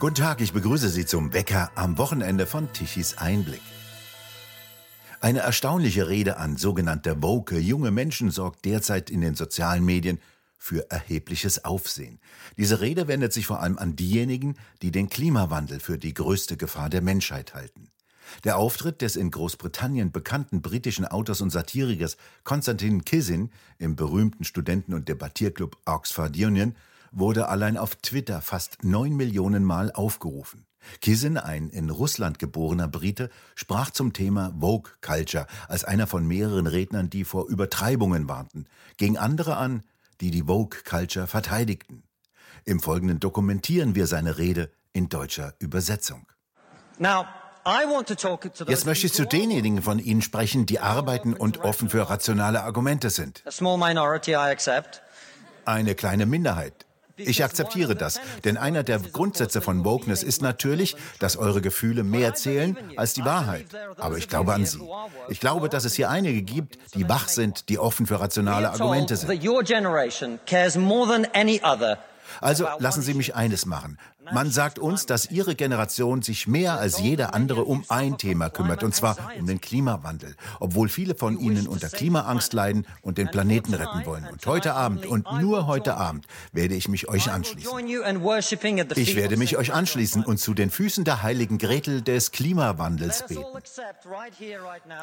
Guten Tag, ich begrüße Sie zum Wecker am Wochenende von Tichys Einblick. Eine erstaunliche Rede an sogenannte woke junge Menschen sorgt derzeit in den sozialen Medien für erhebliches Aufsehen. Diese Rede wendet sich vor allem an diejenigen, die den Klimawandel für die größte Gefahr der Menschheit halten. Der Auftritt des in Großbritannien bekannten britischen Autors und Satirikers Konstantin Kisin im berühmten Studenten- und Debattierclub Oxford Union wurde allein auf Twitter fast neun Millionen Mal aufgerufen. Kisin, ein in Russland geborener Brite, sprach zum Thema Vogue Culture als einer von mehreren Rednern, die vor Übertreibungen warnten, gegen andere an, die die Vogue Culture verteidigten. Im Folgenden dokumentieren wir seine Rede in deutscher Übersetzung. Jetzt möchte ich zu denjenigen von Ihnen sprechen, die arbeiten und offen für rationale Argumente sind. Eine kleine Minderheit. Ich akzeptiere das, denn einer der Grundsätze von Wokeness ist natürlich, dass eure Gefühle mehr zählen als die Wahrheit. Aber ich glaube an sie. Ich glaube, dass es hier einige gibt, die wach sind, die offen für rationale Argumente sind. Also lassen Sie mich eines machen. Man sagt uns, dass Ihre Generation sich mehr als jeder andere um ein Thema kümmert, und zwar um den Klimawandel, obwohl viele von Ihnen unter Klimaangst leiden und den Planeten retten wollen. Und heute Abend und nur heute Abend werde ich mich euch anschließen. Ich werde mich euch anschließen und zu den Füßen der heiligen Gretel des Klimawandels beten.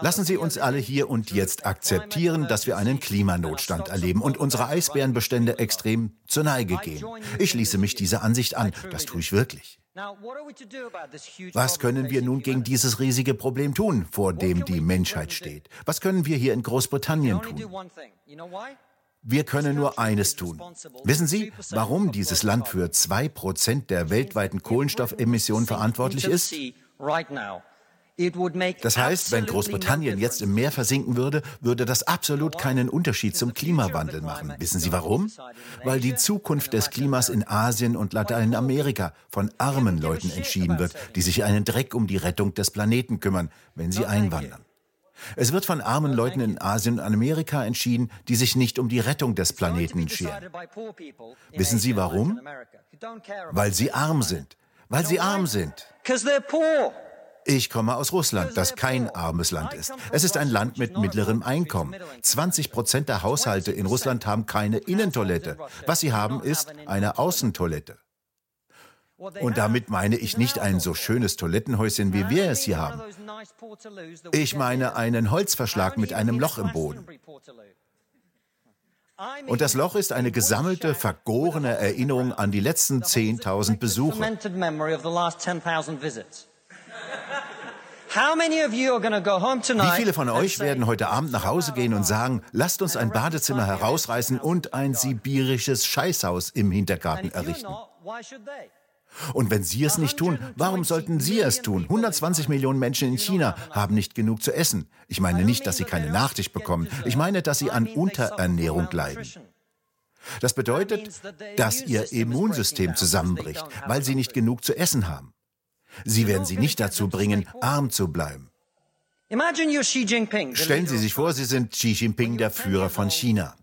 Lassen Sie uns alle hier und jetzt akzeptieren, dass wir einen Klimanotstand erleben und unsere Eisbärenbestände extrem zur Neige gehen. Ich schließe mich dieser Ansicht an. Das tue ich wirklich. Was können wir nun gegen dieses riesige Problem tun, vor dem die Menschheit steht? Was können wir hier in Großbritannien tun? Wir können nur eines tun. Wissen Sie, warum dieses Land für zwei Prozent der weltweiten Kohlenstoffemissionen verantwortlich ist? Das heißt, wenn Großbritannien jetzt im Meer versinken würde, würde das absolut keinen Unterschied zum Klimawandel machen. Wissen Sie warum? Weil die Zukunft des Klimas in Asien und Lateinamerika von armen Leuten entschieden wird, die sich einen Dreck um die Rettung des Planeten kümmern, wenn sie einwandern. Es wird von armen Leuten in Asien und Amerika entschieden, die sich nicht um die Rettung des Planeten scheren. Wissen Sie warum? Weil sie arm sind. Weil sie arm sind. Ich komme aus Russland, das kein armes Land ist. Es ist ein Land mit mittlerem Einkommen. 20 Prozent der Haushalte in Russland haben keine Innentoilette. Was sie haben, ist eine Außentoilette. Und damit meine ich nicht ein so schönes Toilettenhäuschen, wie wir es hier haben. Ich meine einen Holzverschlag mit einem Loch im Boden. Und das Loch ist eine gesammelte, vergorene Erinnerung an die letzten 10.000 Besucher. Wie viele von euch werden heute Abend nach Hause gehen und sagen, lasst uns ein Badezimmer herausreißen und ein sibirisches Scheißhaus im Hintergarten errichten? Und wenn Sie es nicht tun, warum sollten Sie es tun? 120 Millionen Menschen in China haben nicht genug zu essen. Ich meine nicht, dass sie keine Nachricht bekommen. Ich meine, dass sie an Unterernährung leiden. Das bedeutet, dass ihr Immunsystem zusammenbricht, weil sie nicht genug zu essen haben. Sie werden sie nicht dazu bringen, arm zu bleiben. Stellen Sie sich vor, Sie sind Xi Jinping, der Führer von China.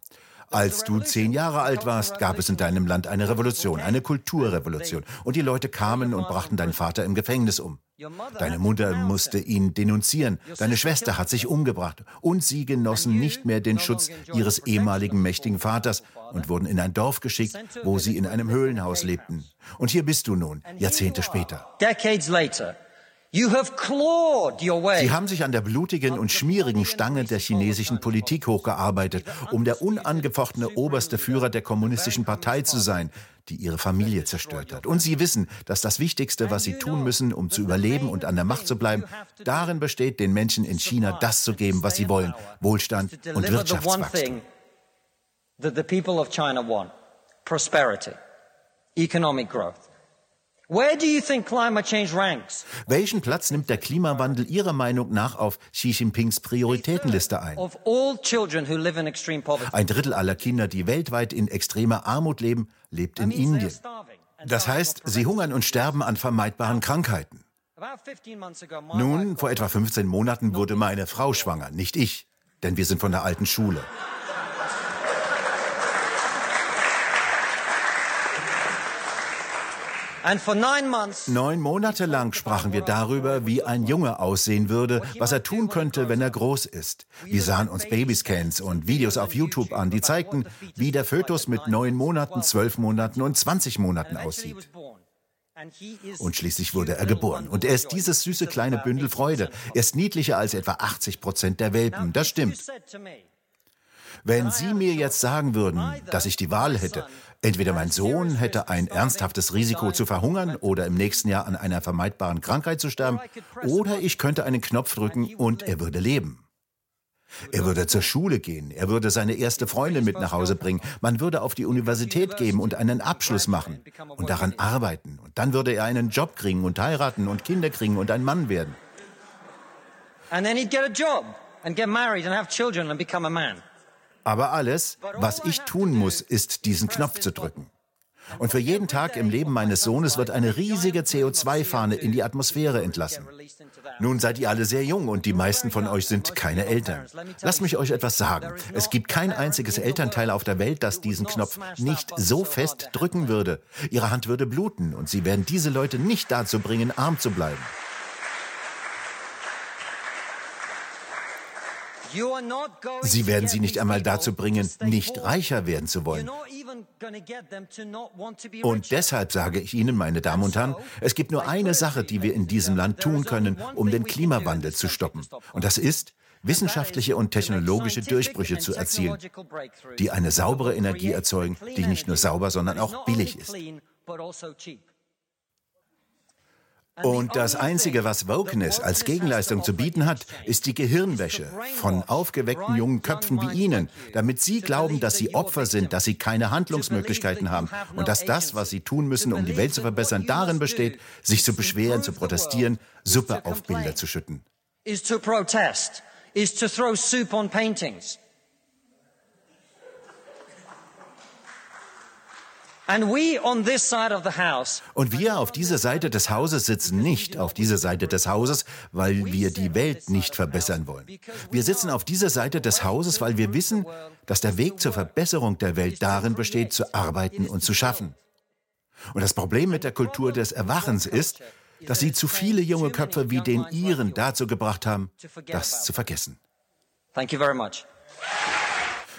Als du zehn Jahre alt warst, gab es in deinem Land eine Revolution, eine Kulturrevolution. Und die Leute kamen und brachten deinen Vater im Gefängnis um. Deine Mutter musste ihn denunzieren. Deine Schwester hat sich umgebracht. Und sie genossen nicht mehr den Schutz ihres ehemaligen mächtigen Vaters und wurden in ein Dorf geschickt, wo sie in einem Höhlenhaus lebten. Und hier bist du nun, Jahrzehnte später. Sie haben sich an der blutigen und schmierigen Stange der chinesischen Politik hochgearbeitet, um der unangefochtene oberste Führer der kommunistischen Partei zu sein, die ihre Familie zerstört hat. Und sie wissen, dass das Wichtigste, was sie tun müssen, um zu überleben und an der Macht zu bleiben, darin besteht, den Menschen in China das zu geben, was sie wollen, Wohlstand und Wirtschaftswachstum. Prosperity, economic growth. Welchen Platz nimmt der Klimawandel Ihrer Meinung nach auf Xi Jinpings Prioritätenliste ein? Ein Drittel aller Kinder, die weltweit in extremer Armut leben, lebt in Indien. Das heißt, sie hungern und sterben an vermeidbaren Krankheiten. Nun, vor etwa 15 Monaten wurde meine Frau schwanger, nicht ich, denn wir sind von der alten Schule. Neun Monate lang sprachen wir darüber, wie ein Junge aussehen würde, was er tun könnte, wenn er groß ist. Wir sahen uns Babyscans und Videos auf YouTube an, die zeigten, wie der Fötus mit neun Monaten, zwölf Monaten und zwanzig Monaten aussieht. Und schließlich wurde er geboren. Und er ist dieses süße kleine Bündel Freude. Er ist niedlicher als etwa 80 Prozent der Welpen. Das stimmt. Wenn Sie mir jetzt sagen würden, dass ich die Wahl hätte, entweder mein Sohn hätte ein ernsthaftes Risiko zu verhungern oder im nächsten Jahr an einer vermeidbaren Krankheit zu sterben, oder ich könnte einen Knopf drücken und er würde leben. Er würde zur Schule gehen, er würde seine erste Freundin mit nach Hause bringen, man würde auf die Universität gehen und einen Abschluss machen und daran arbeiten. Und dann würde er einen Job kriegen und heiraten und Kinder kriegen und ein Mann werden. And then he'd get a job and get married and have children and become a man. Aber alles, was ich tun muss, ist diesen Knopf zu drücken. Und für jeden Tag im Leben meines Sohnes wird eine riesige CO2-Fahne in die Atmosphäre entlassen. Nun seid ihr alle sehr jung und die meisten von euch sind keine Eltern. Lasst mich euch etwas sagen. Es gibt kein einziges Elternteil auf der Welt, das diesen Knopf nicht so fest drücken würde. Ihre Hand würde bluten und sie werden diese Leute nicht dazu bringen, arm zu bleiben. Sie werden sie nicht einmal dazu bringen, nicht reicher werden zu wollen. Und deshalb sage ich Ihnen, meine Damen und Herren, es gibt nur eine Sache, die wir in diesem Land tun können, um den Klimawandel zu stoppen. Und das ist, wissenschaftliche und technologische Durchbrüche zu erzielen, die eine saubere Energie erzeugen, die nicht nur sauber, sondern auch billig ist. Und das Einzige, was Wokeness als Gegenleistung zu bieten hat, ist die Gehirnwäsche von aufgeweckten jungen Köpfen wie Ihnen, damit Sie glauben, dass Sie Opfer sind, dass Sie keine Handlungsmöglichkeiten haben und dass das, was Sie tun müssen, um die Welt zu verbessern, darin besteht, sich zu beschweren, zu protestieren, Suppe auf Bilder zu schütten. Is to protest, is to throw soup on paintings. Und wir auf dieser Seite des Hauses sitzen nicht auf dieser Seite des Hauses, weil wir die Welt nicht verbessern wollen. Wir sitzen auf dieser Seite des Hauses, weil wir wissen, dass der Weg zur Verbesserung der Welt darin besteht, zu arbeiten und zu schaffen. Und das Problem mit der Kultur des Erwachens ist, dass sie zu viele junge Köpfe wie den ihren dazu gebracht haben, das zu vergessen. Thank you very much.